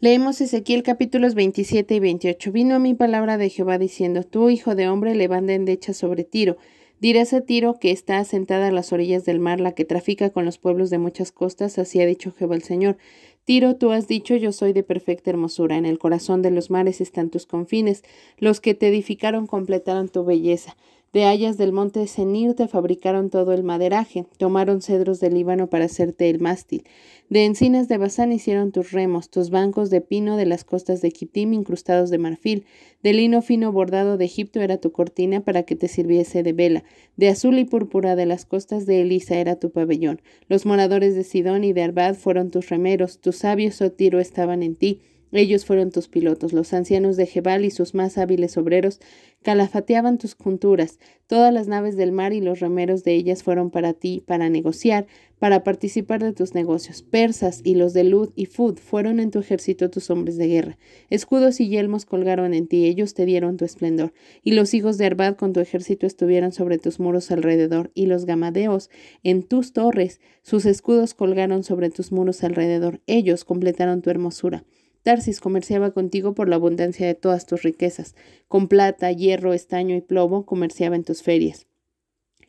Leemos Ezequiel capítulos 27 y 28. Vino a mi palabra de Jehová diciendo, Tú, hijo de hombre, levanta endecha sobre Tiro. Dirás a Tiro que está asentada a las orillas del mar, la que trafica con los pueblos de muchas costas, así ha dicho Jehová el Señor. Tiro, tú has dicho, yo soy de perfecta hermosura, en el corazón de los mares están tus confines, los que te edificaron completaron tu belleza. De hayas del monte Senir te fabricaron todo el maderaje, tomaron cedros del Líbano para hacerte el mástil. De encinas de Basán hicieron tus remos, tus bancos de pino de las costas de Kitim incrustados de marfil. De lino fino bordado de Egipto era tu cortina para que te sirviese de vela. De azul y púrpura de las costas de Elisa era tu pabellón. Los moradores de Sidón y de Arbad fueron tus remeros, tus sabios, oh Tiro, estaban en ti. Ellos fueron tus pilotos, los ancianos de Jebal y sus más hábiles obreros calafateaban tus junturas. Todas las naves del mar y los remeros de ellas fueron para ti, para negociar, para participar de tus negocios. Persas y los de Lud y Fud fueron en tu ejército tus hombres de guerra. Escudos y yelmos colgaron en ti, ellos te dieron tu esplendor. Y los hijos de Arbad con tu ejército estuvieron sobre tus muros alrededor, y los gamadeos en tus torres, sus escudos colgaron sobre tus muros alrededor. Ellos completaron tu hermosura. Tarsis comerciaba contigo por la abundancia de todas tus riquezas. Con plata, hierro, estaño y plomo comerciaba en tus ferias.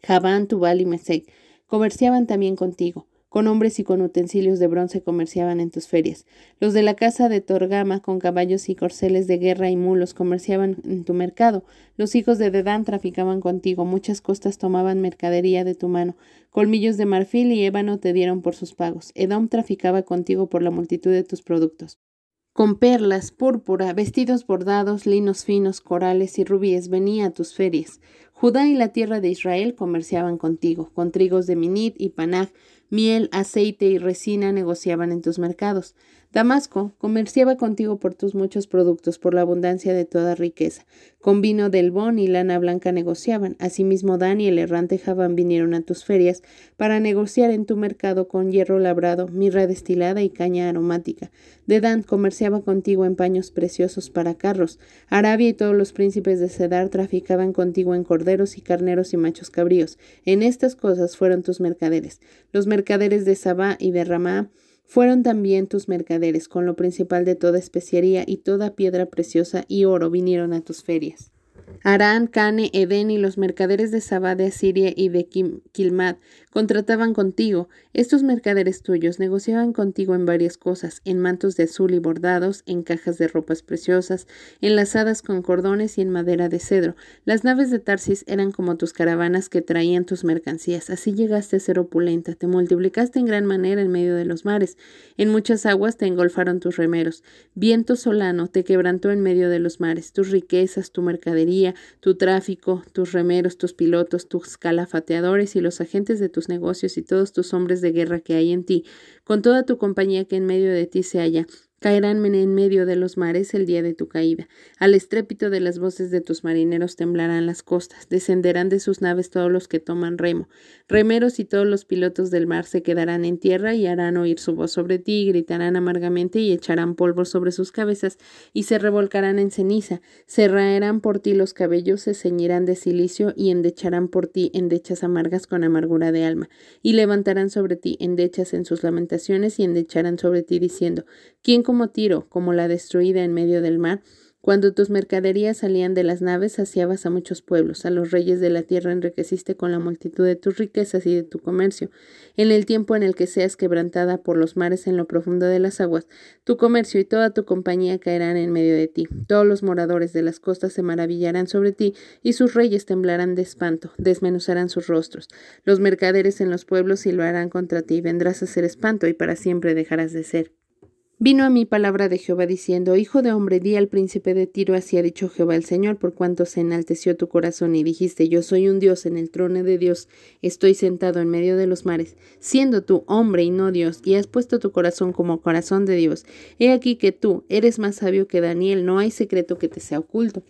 Javán, Tubal y Mesec comerciaban también contigo. Con hombres y con utensilios de bronce comerciaban en tus ferias. Los de la casa de Torgama, con caballos y corceles de guerra y mulos, comerciaban en tu mercado. Los hijos de Dedán traficaban contigo. Muchas costas tomaban mercadería de tu mano. Colmillos de marfil y ébano te dieron por sus pagos. Edom traficaba contigo por la multitud de tus productos con perlas, púrpura, vestidos bordados, linos finos, corales y rubíes venía a tus ferias. Judá y la tierra de Israel comerciaban contigo, con trigos de Minit y Panag, miel, aceite y resina negociaban en tus mercados. Damasco comerciaba contigo por tus muchos productos, por la abundancia de toda riqueza. Con vino del Bon y lana blanca negociaban. Asimismo, Dan y el errante Javán vinieron a tus ferias para negociar en tu mercado con hierro labrado, mirra destilada y caña aromática. Dan comerciaba contigo en paños preciosos para carros. Arabia y todos los príncipes de Cedar traficaban contigo en corderos y carneros y machos cabríos. En estas cosas fueron tus mercaderes. Los mercaderes de Sabá y de Ramá fueron también tus mercaderes, con lo principal de toda especiería y toda piedra preciosa y oro vinieron a tus ferias. Arán, Cane, Edén y los mercaderes de Sabá de Asiria y de Kilmad contrataban contigo. Estos mercaderes tuyos negociaban contigo en varias cosas, en mantos de azul y bordados, en cajas de ropas preciosas, enlazadas con cordones y en madera de cedro. Las naves de Tarsis eran como tus caravanas que traían tus mercancías. Así llegaste a ser opulenta, te multiplicaste en gran manera en medio de los mares. En muchas aguas te engolfaron tus remeros. Viento solano te quebrantó en medio de los mares. Tus riquezas, tu mercadería, tu tráfico, tus remeros, tus pilotos, tus calafateadores y los agentes de tus negocios y todos tus hombres de guerra que hay en ti, con toda tu compañía que en medio de ti se halla, Caerán en medio de los mares el día de tu caída. Al estrépito de las voces de tus marineros temblarán las costas, descenderán de sus naves todos los que toman remo. Remeros y todos los pilotos del mar se quedarán en tierra y harán oír su voz sobre ti, y gritarán amargamente y echarán polvo sobre sus cabezas y se revolcarán en ceniza. Se raerán por ti los cabellos, se ceñirán de silicio y endecharán por ti endechas amargas con amargura de alma. Y levantarán sobre ti endechas en sus lamentaciones y endecharán sobre ti diciendo, ¿quién como Tiro, como la destruida en medio del mar, cuando tus mercaderías salían de las naves, saciabas a muchos pueblos, a los reyes de la tierra enriqueciste con la multitud de tus riquezas y de tu comercio. En el tiempo en el que seas quebrantada por los mares en lo profundo de las aguas, tu comercio y toda tu compañía caerán en medio de ti. Todos los moradores de las costas se maravillarán sobre ti, y sus reyes temblarán de espanto, desmenuzarán sus rostros. Los mercaderes en los pueblos silbarán contra ti, vendrás a ser espanto y para siempre dejarás de ser. Vino a mí palabra de Jehová diciendo, Hijo de hombre, di al príncipe de Tiro, así ha dicho Jehová el Señor, por cuanto se enalteció tu corazón y dijiste, Yo soy un Dios en el trono de Dios, estoy sentado en medio de los mares, siendo tú hombre y no Dios, y has puesto tu corazón como corazón de Dios. He aquí que tú eres más sabio que Daniel, no hay secreto que te sea oculto.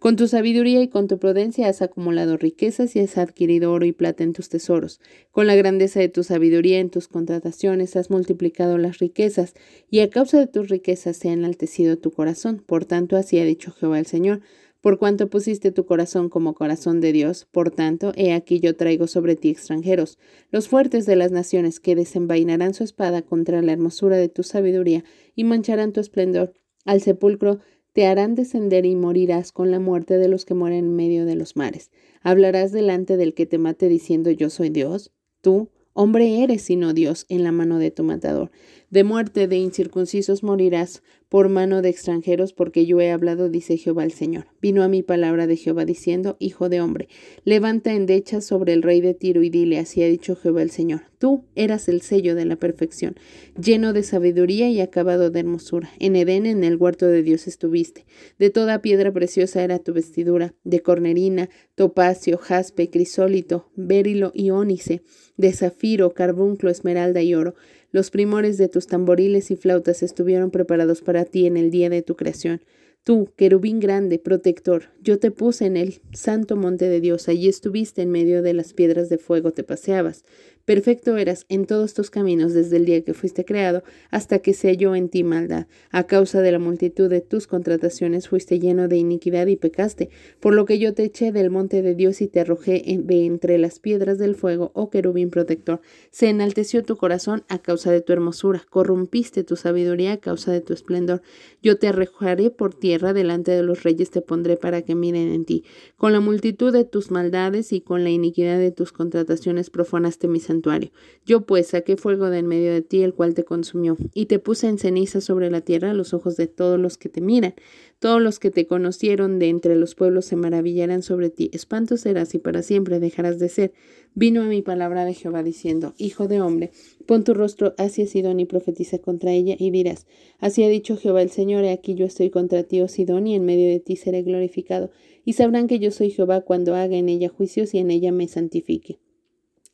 Con tu sabiduría y con tu prudencia has acumulado riquezas y has adquirido oro y plata en tus tesoros. Con la grandeza de tu sabiduría en tus contrataciones has multiplicado las riquezas, y causa de tus riquezas se ha enaltecido tu corazón. Por tanto, así ha dicho Jehová el Señor, Por cuanto pusiste tu corazón como corazón de Dios, por tanto, he aquí yo traigo sobre ti extranjeros, los fuertes de las naciones, que desenvainarán su espada contra la hermosura de tu sabiduría y mancharán tu esplendor. Al sepulcro te harán descender y morirás con la muerte de los que mueren en medio de los mares. Hablarás delante del que te mate diciendo yo soy Dios. Tú, hombre eres sino Dios en la mano de tu matador. De muerte de incircuncisos morirás por mano de extranjeros, porque yo he hablado, dice Jehová el Señor. Vino a mi palabra de Jehová diciendo, Hijo de hombre, levanta endechas sobre el rey de Tiro y dile, así ha dicho Jehová el Señor. Tú eras el sello de la perfección, lleno de sabiduría y acabado de hermosura. En Edén, en el huerto de Dios estuviste. De toda piedra preciosa era tu vestidura, de cornerina, topacio, jaspe, crisólito, bérilo y ónice, de zafiro, carbunclo, esmeralda y oro los primores de tus tamboriles y flautas estuvieron preparados para ti en el día de tu creación. Tú, querubín grande, protector, yo te puse en el santo monte de Dios, allí estuviste en medio de las piedras de fuego, te paseabas. Perfecto eras en todos tus caminos desde el día que fuiste creado hasta que se halló en ti maldad. A causa de la multitud de tus contrataciones fuiste lleno de iniquidad y pecaste, por lo que yo te eché del monte de Dios y te arrojé de entre las piedras del fuego, oh querubín protector. Se enalteció tu corazón a causa de tu hermosura, corrompiste tu sabiduría a causa de tu esplendor. Yo te arrojaré por tierra delante de los reyes te pondré para que miren en ti. Con la multitud de tus maldades y con la iniquidad de tus contrataciones profanaste mi yo pues saqué fuego de en medio de ti, el cual te consumió, y te puse en ceniza sobre la tierra a los ojos de todos los que te miran. Todos los que te conocieron de entre los pueblos se maravillarán sobre ti. Espanto serás y para siempre dejarás de ser. Vino a mi palabra de Jehová diciendo, Hijo de hombre, pon tu rostro hacia Sidón y profetiza contra ella y dirás, Así ha dicho Jehová el Señor, he aquí yo estoy contra ti, oh Sidón, y en medio de ti seré glorificado. Y sabrán que yo soy Jehová cuando haga en ella juicios y en ella me santifique.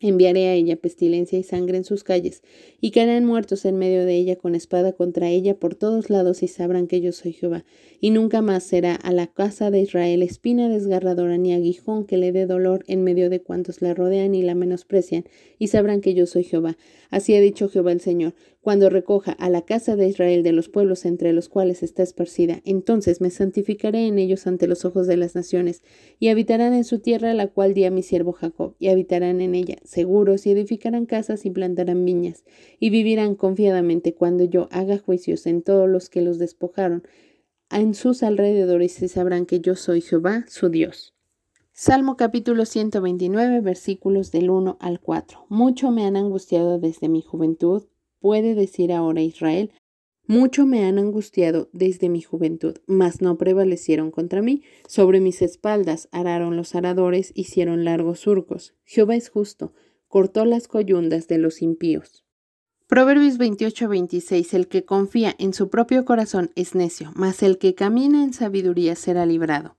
Enviaré a ella pestilencia y sangre en sus calles, y caerán muertos en medio de ella con espada contra ella por todos lados y sabrán que yo soy Jehová. Y nunca más será a la casa de Israel espina desgarradora ni aguijón que le dé dolor en medio de cuantos la rodean y la menosprecian, y sabrán que yo soy Jehová. Así ha dicho Jehová el Señor. Cuando recoja a la casa de Israel de los pueblos entre los cuales está esparcida, entonces me santificaré en ellos ante los ojos de las naciones, y habitarán en su tierra la cual di a mi siervo Jacob, y habitarán en ella seguros, y edificarán casas y plantarán viñas, y vivirán confiadamente cuando yo haga juicios en todos los que los despojaron, en sus alrededores y sabrán que yo soy Jehová, su Dios. Salmo capítulo 129 versículos del 1 al 4. Mucho me han angustiado desde mi juventud, puede decir ahora Israel, mucho me han angustiado desde mi juventud, mas no prevalecieron contra mí. Sobre mis espaldas araron los aradores, hicieron largos surcos. Jehová es justo, cortó las coyundas de los impíos. Proverbios 28-26 El que confía en su propio corazón es necio, mas el que camina en sabiduría será librado.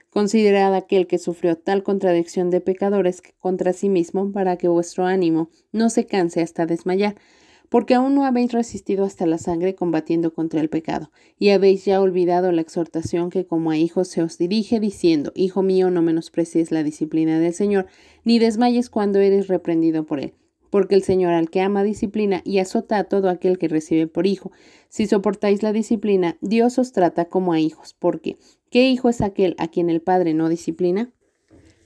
Considerad aquel que sufrió tal contradicción de pecadores contra sí mismo, para que vuestro ánimo no se canse hasta desmayar porque aún no habéis resistido hasta la sangre combatiendo contra el pecado, y habéis ya olvidado la exhortación que como a hijos se os dirige, diciendo, Hijo mío, no menosprecies la disciplina del Señor, ni desmayes cuando eres reprendido por él. Porque el Señor al que ama disciplina y azota a todo aquel que recibe por hijo. Si soportáis la disciplina, Dios os trata como a hijos, porque ¿qué hijo es aquel a quien el Padre no disciplina?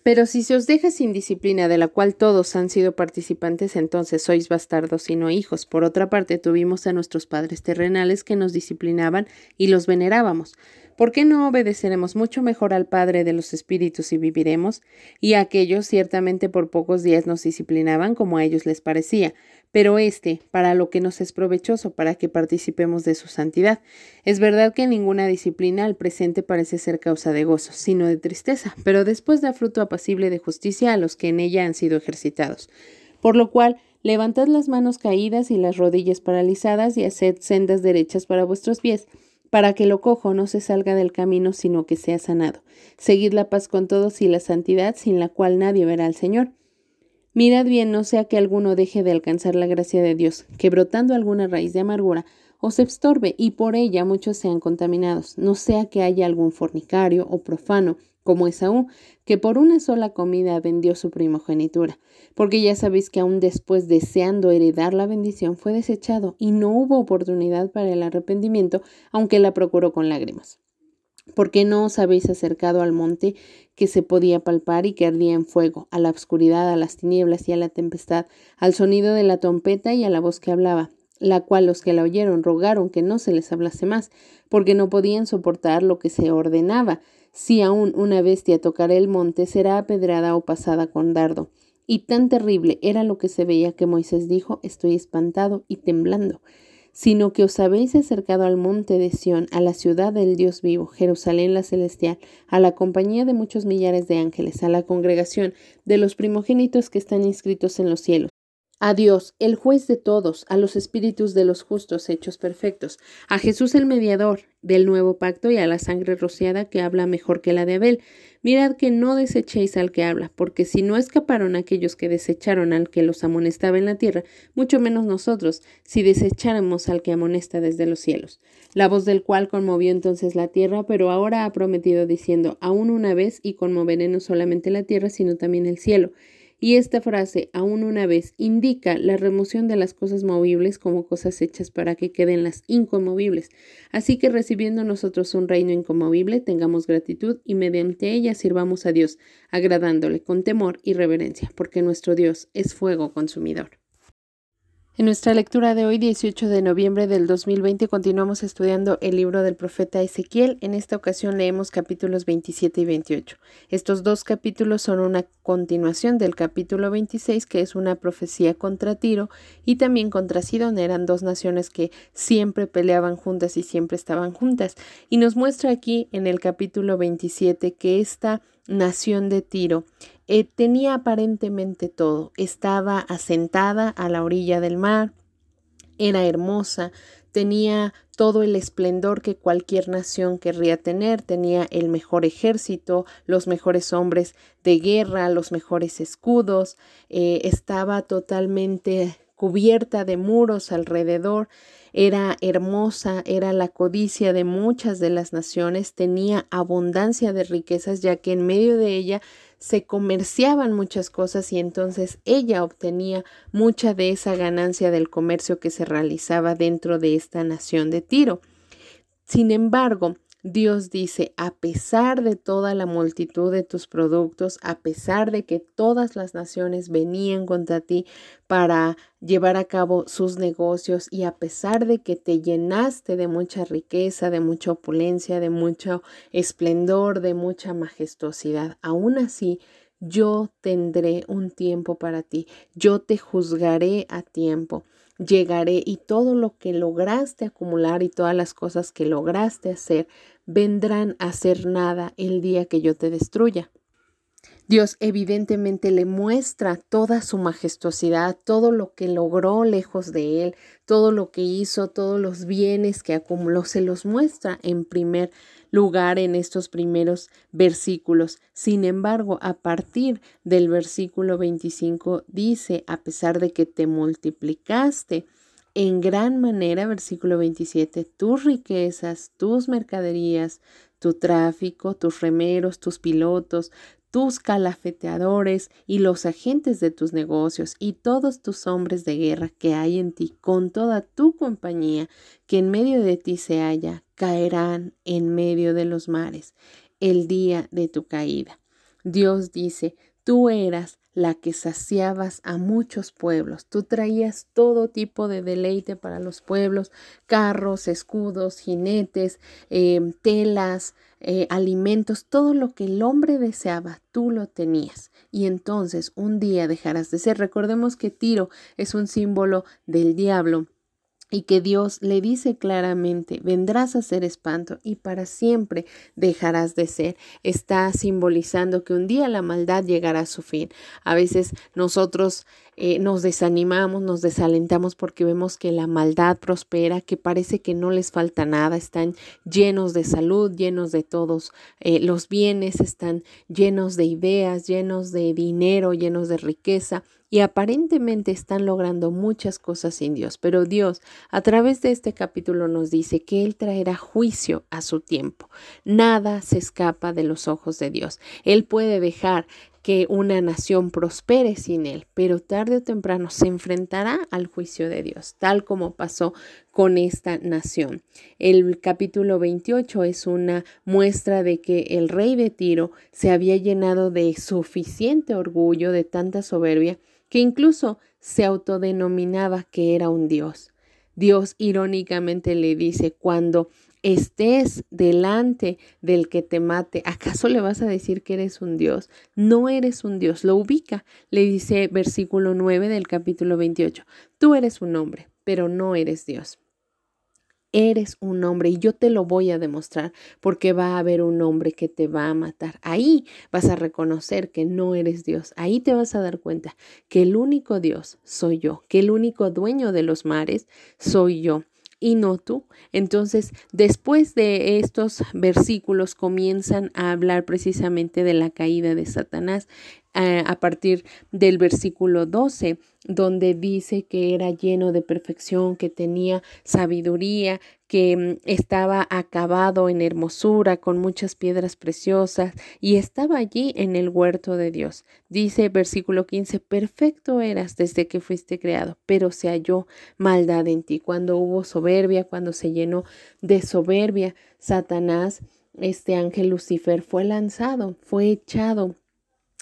Pero si se os deja sin disciplina de la cual todos han sido participantes, entonces sois bastardos y no hijos. Por otra parte, tuvimos a nuestros padres terrenales que nos disciplinaban y los venerábamos. ¿Por qué no obedeceremos mucho mejor al Padre de los Espíritus y viviremos? Y aquellos ciertamente por pocos días nos disciplinaban como a ellos les parecía, pero este para lo que nos es provechoso, para que participemos de su santidad. Es verdad que ninguna disciplina al presente parece ser causa de gozo, sino de tristeza, pero después da fruto apacible de justicia a los que en ella han sido ejercitados. Por lo cual, levantad las manos caídas y las rodillas paralizadas y haced sendas derechas para vuestros pies para que lo cojo no se salga del camino, sino que sea sanado. Seguid la paz con todos y la santidad, sin la cual nadie verá al Señor. Mirad bien, no sea que alguno deje de alcanzar la gracia de Dios, que brotando alguna raíz de amargura os estorbe y por ella muchos sean contaminados, no sea que haya algún fornicario o profano, como Esaú, que por una sola comida vendió su primogenitura, porque ya sabéis que aún después deseando heredar la bendición fue desechado y no hubo oportunidad para el arrepentimiento, aunque la procuró con lágrimas. ¿Por qué no os habéis acercado al monte que se podía palpar y que ardía en fuego, a la oscuridad, a las tinieblas y a la tempestad, al sonido de la trompeta y a la voz que hablaba? la cual los que la oyeron rogaron que no se les hablase más, porque no podían soportar lo que se ordenaba. Si aún una bestia tocara el monte, será apedrada o pasada con dardo. Y tan terrible era lo que se veía que Moisés dijo, estoy espantado y temblando sino que os habéis acercado al monte de Sión, a la ciudad del Dios vivo, Jerusalén la celestial, a la compañía de muchos millares de ángeles, a la congregación de los primogénitos que están inscritos en los cielos. A Dios, el juez de todos, a los espíritus de los justos hechos perfectos, a Jesús el mediador del nuevo pacto y a la sangre rociada que habla mejor que la de Abel. Mirad que no desechéis al que habla, porque si no escaparon aquellos que desecharon al que los amonestaba en la tierra, mucho menos nosotros, si desecháramos al que amonesta desde los cielos. La voz del cual conmovió entonces la tierra, pero ahora ha prometido diciendo, aún una vez y conmoveré no solamente la tierra, sino también el cielo. Y esta frase, aún una vez, indica la remoción de las cosas movibles como cosas hechas para que queden las inconmovibles. Así que recibiendo nosotros un reino inconmovible, tengamos gratitud y mediante ella sirvamos a Dios, agradándole con temor y reverencia, porque nuestro Dios es fuego consumidor. En nuestra lectura de hoy, 18 de noviembre del 2020, continuamos estudiando el libro del profeta Ezequiel. En esta ocasión leemos capítulos 27 y 28. Estos dos capítulos son una continuación del capítulo 26, que es una profecía contra Tiro y también contra Sidón. Eran dos naciones que siempre peleaban juntas y siempre estaban juntas. Y nos muestra aquí en el capítulo 27 que esta nación de Tiro eh, tenía aparentemente todo. Estaba asentada a la orilla del mar, era hermosa, tenía todo el esplendor que cualquier nación querría tener, tenía el mejor ejército, los mejores hombres de guerra, los mejores escudos, eh, estaba totalmente cubierta de muros alrededor, era hermosa, era la codicia de muchas de las naciones, tenía abundancia de riquezas, ya que en medio de ella se comerciaban muchas cosas y entonces ella obtenía mucha de esa ganancia del comercio que se realizaba dentro de esta nación de Tiro. Sin embargo, Dios dice, a pesar de toda la multitud de tus productos, a pesar de que todas las naciones venían contra ti para llevar a cabo sus negocios y a pesar de que te llenaste de mucha riqueza, de mucha opulencia, de mucho esplendor, de mucha majestuosidad, aún así yo tendré un tiempo para ti, yo te juzgaré a tiempo. Llegaré y todo lo que lograste acumular y todas las cosas que lograste hacer vendrán a ser nada el día que yo te destruya. Dios evidentemente le muestra toda su majestuosidad, todo lo que logró lejos de él, todo lo que hizo, todos los bienes que acumuló, se los muestra en primer lugar en estos primeros versículos. Sin embargo, a partir del versículo 25 dice, a pesar de que te multiplicaste, en gran manera, versículo 27, tus riquezas, tus mercaderías, tu tráfico, tus remeros, tus pilotos, tus calafeteadores y los agentes de tus negocios y todos tus hombres de guerra que hay en ti, con toda tu compañía que en medio de ti se halla, caerán en medio de los mares el día de tu caída. Dios dice, tú eras la que saciabas a muchos pueblos. Tú traías todo tipo de deleite para los pueblos, carros, escudos, jinetes, eh, telas, eh, alimentos, todo lo que el hombre deseaba, tú lo tenías. Y entonces un día dejarás de ser. Recordemos que Tiro es un símbolo del diablo y que Dios le dice claramente, vendrás a ser espanto y para siempre dejarás de ser. Está simbolizando que un día la maldad llegará a su fin. A veces nosotros eh, nos desanimamos, nos desalentamos porque vemos que la maldad prospera, que parece que no les falta nada, están llenos de salud, llenos de todos eh, los bienes, están llenos de ideas, llenos de dinero, llenos de riqueza y aparentemente están logrando muchas cosas sin Dios, pero Dios a través de este capítulo nos dice que Él traerá juicio a su tiempo. Nada se escapa de los ojos de Dios. Él puede dejar que una nación prospere sin él, pero tarde o temprano se enfrentará al juicio de Dios, tal como pasó con esta nación. El capítulo 28 es una muestra de que el rey de Tiro se había llenado de suficiente orgullo, de tanta soberbia, que incluso se autodenominaba que era un dios. Dios irónicamente le dice, cuando estés delante del que te mate, ¿acaso le vas a decir que eres un Dios? No eres un Dios, lo ubica. Le dice versículo 9 del capítulo 28, tú eres un hombre, pero no eres Dios. Eres un hombre y yo te lo voy a demostrar porque va a haber un hombre que te va a matar. Ahí vas a reconocer que no eres Dios. Ahí te vas a dar cuenta que el único Dios soy yo, que el único dueño de los mares soy yo y no tú. Entonces, después de estos versículos comienzan a hablar precisamente de la caída de Satanás eh, a partir del versículo 12 donde dice que era lleno de perfección, que tenía sabiduría, que mm, estaba acabado en hermosura, con muchas piedras preciosas, y estaba allí en el huerto de Dios. Dice versículo 15, perfecto eras desde que fuiste creado, pero se halló maldad en ti. Cuando hubo soberbia, cuando se llenó de soberbia, Satanás, este ángel Lucifer, fue lanzado, fue echado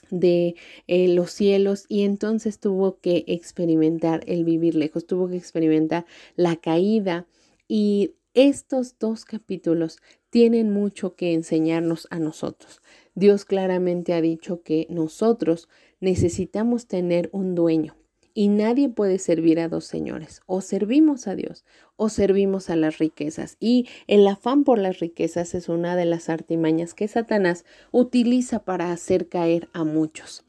de eh, los cielos y entonces tuvo que experimentar el vivir lejos, tuvo que experimentar la caída y estos dos capítulos tienen mucho que enseñarnos a nosotros. Dios claramente ha dicho que nosotros necesitamos tener un dueño, y nadie puede servir a dos señores. O servimos a Dios o servimos a las riquezas. Y el afán por las riquezas es una de las artimañas que Satanás utiliza para hacer caer a muchos.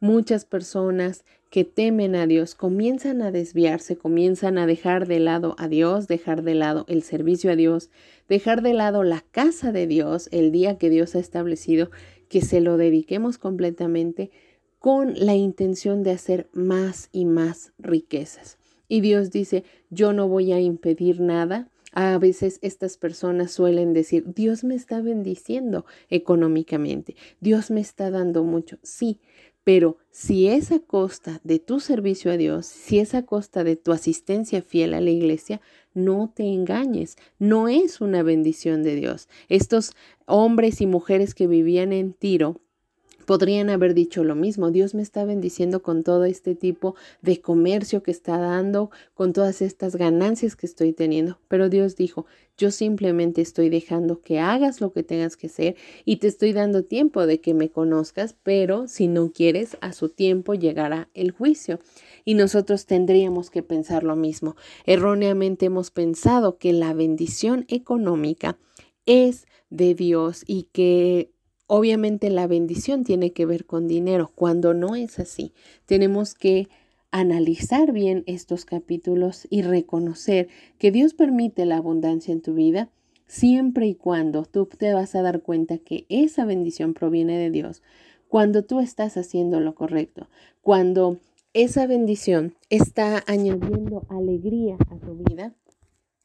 Muchas personas que temen a Dios comienzan a desviarse, comienzan a dejar de lado a Dios, dejar de lado el servicio a Dios, dejar de lado la casa de Dios, el día que Dios ha establecido, que se lo dediquemos completamente con la intención de hacer más y más riquezas. Y Dios dice, yo no voy a impedir nada. A veces estas personas suelen decir, Dios me está bendiciendo económicamente, Dios me está dando mucho. Sí, pero si es a costa de tu servicio a Dios, si es a costa de tu asistencia fiel a la iglesia, no te engañes, no es una bendición de Dios. Estos hombres y mujeres que vivían en Tiro, Podrían haber dicho lo mismo, Dios me está bendiciendo con todo este tipo de comercio que está dando, con todas estas ganancias que estoy teniendo, pero Dios dijo, yo simplemente estoy dejando que hagas lo que tengas que hacer y te estoy dando tiempo de que me conozcas, pero si no quieres, a su tiempo llegará el juicio. Y nosotros tendríamos que pensar lo mismo. Erróneamente hemos pensado que la bendición económica es de Dios y que Obviamente la bendición tiene que ver con dinero. Cuando no es así, tenemos que analizar bien estos capítulos y reconocer que Dios permite la abundancia en tu vida siempre y cuando tú te vas a dar cuenta que esa bendición proviene de Dios, cuando tú estás haciendo lo correcto, cuando esa bendición está añadiendo alegría a tu vida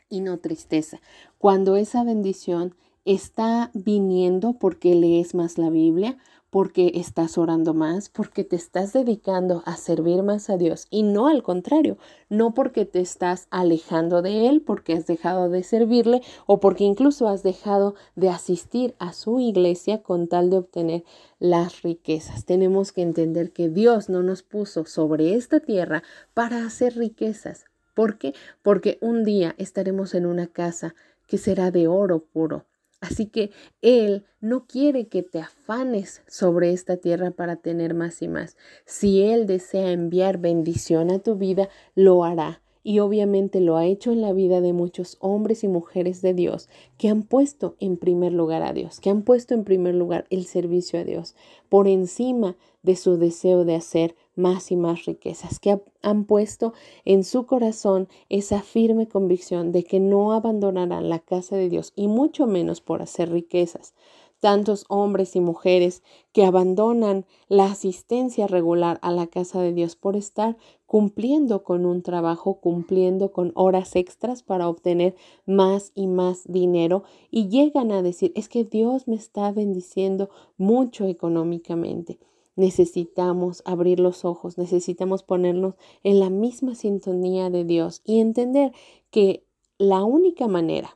y no tristeza, cuando esa bendición está viniendo porque lees más la Biblia, porque estás orando más, porque te estás dedicando a servir más a Dios y no al contrario, no porque te estás alejando de Él, porque has dejado de servirle o porque incluso has dejado de asistir a su iglesia con tal de obtener las riquezas. Tenemos que entender que Dios no nos puso sobre esta tierra para hacer riquezas. ¿Por qué? Porque un día estaremos en una casa que será de oro puro Así que Él no quiere que te afanes sobre esta tierra para tener más y más. Si Él desea enviar bendición a tu vida, lo hará. Y obviamente lo ha hecho en la vida de muchos hombres y mujeres de Dios que han puesto en primer lugar a Dios, que han puesto en primer lugar el servicio a Dios por encima de su deseo de hacer más y más riquezas, que han puesto en su corazón esa firme convicción de que no abandonarán la casa de Dios y mucho menos por hacer riquezas. tantos hombres y mujeres que abandonan la asistencia regular a la casa de Dios por estar cumpliendo con un trabajo, cumpliendo con horas extras para obtener más y más dinero y llegan a decir, es que Dios me está bendiciendo mucho económicamente. Necesitamos abrir los ojos, necesitamos ponernos en la misma sintonía de Dios y entender que la única manera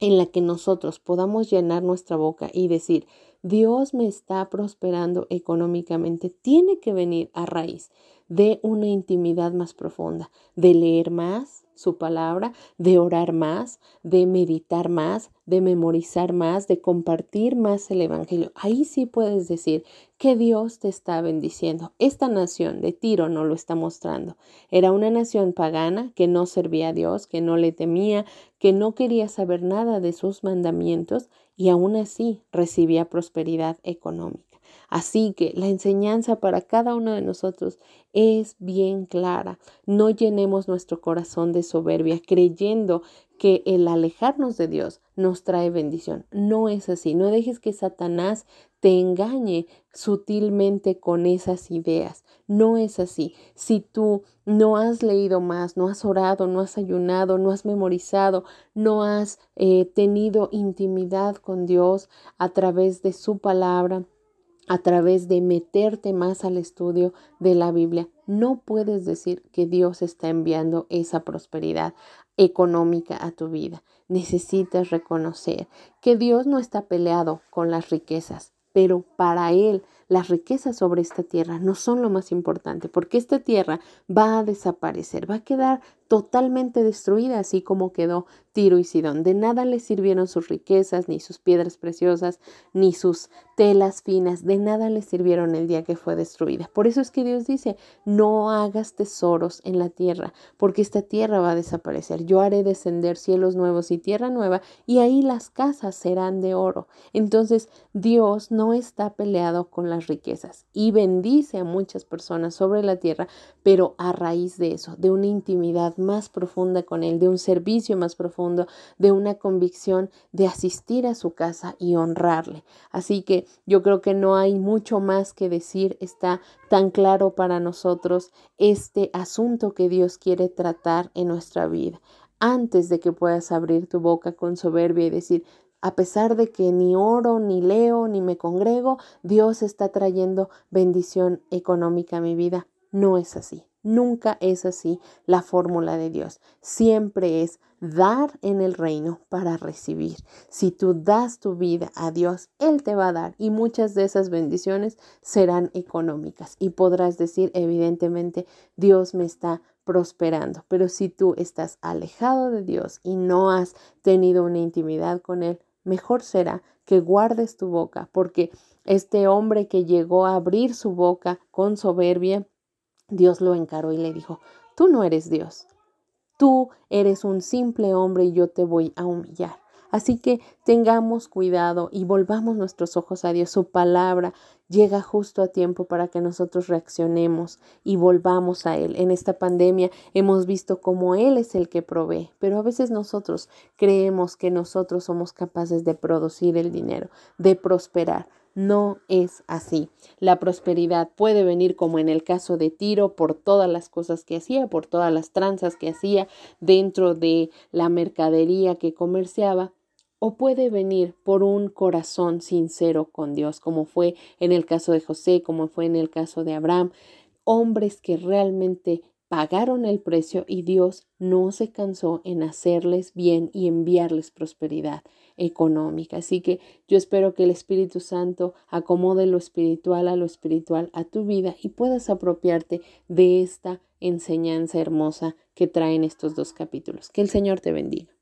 en la que nosotros podamos llenar nuestra boca y decir, Dios me está prosperando económicamente, tiene que venir a raíz de una intimidad más profunda, de leer más, su palabra, de orar más, de meditar más, de memorizar más, de compartir más el Evangelio. Ahí sí puedes decir que Dios te está bendiciendo. Esta nación de Tiro no lo está mostrando. Era una nación pagana que no servía a Dios, que no le temía, que no quería saber nada de sus mandamientos y aún así recibía prosperidad económica. Así que la enseñanza para cada uno de nosotros es bien clara. No llenemos nuestro corazón de soberbia creyendo que el alejarnos de Dios nos trae bendición. No es así. No dejes que Satanás te engañe sutilmente con esas ideas. No es así. Si tú no has leído más, no has orado, no has ayunado, no has memorizado, no has eh, tenido intimidad con Dios a través de su palabra, a través de meterte más al estudio de la Biblia, no puedes decir que Dios está enviando esa prosperidad económica a tu vida. Necesitas reconocer que Dios no está peleado con las riquezas, pero para Él las riquezas sobre esta tierra no son lo más importante, porque esta tierra va a desaparecer, va a quedar totalmente destruida, así como quedó Tiro y Sidón. De nada le sirvieron sus riquezas, ni sus piedras preciosas, ni sus telas finas, de nada le sirvieron el día que fue destruida. Por eso es que Dios dice, no hagas tesoros en la tierra, porque esta tierra va a desaparecer. Yo haré descender cielos nuevos y tierra nueva, y ahí las casas serán de oro. Entonces, Dios no está peleado con las riquezas y bendice a muchas personas sobre la tierra, pero a raíz de eso, de una intimidad más profunda con Él, de un servicio más profundo, de una convicción de asistir a su casa y honrarle. Así que yo creo que no hay mucho más que decir, está tan claro para nosotros este asunto que Dios quiere tratar en nuestra vida. Antes de que puedas abrir tu boca con soberbia y decir, a pesar de que ni oro, ni leo, ni me congrego, Dios está trayendo bendición económica a mi vida. No es así. Nunca es así la fórmula de Dios. Siempre es dar en el reino para recibir. Si tú das tu vida a Dios, Él te va a dar y muchas de esas bendiciones serán económicas y podrás decir, evidentemente, Dios me está prosperando. Pero si tú estás alejado de Dios y no has tenido una intimidad con Él, mejor será que guardes tu boca, porque este hombre que llegó a abrir su boca con soberbia, Dios lo encaró y le dijo, tú no eres Dios, tú eres un simple hombre y yo te voy a humillar. Así que tengamos cuidado y volvamos nuestros ojos a Dios. Su palabra llega justo a tiempo para que nosotros reaccionemos y volvamos a Él. En esta pandemia hemos visto cómo Él es el que provee, pero a veces nosotros creemos que nosotros somos capaces de producir el dinero, de prosperar. No es así. La prosperidad puede venir como en el caso de Tiro por todas las cosas que hacía, por todas las tranzas que hacía dentro de la mercadería que comerciaba, o puede venir por un corazón sincero con Dios, como fue en el caso de José, como fue en el caso de Abraham, hombres que realmente pagaron el precio y Dios no se cansó en hacerles bien y enviarles prosperidad económica. Así que yo espero que el Espíritu Santo acomode lo espiritual a lo espiritual a tu vida y puedas apropiarte de esta enseñanza hermosa que traen estos dos capítulos. Que el Señor te bendiga.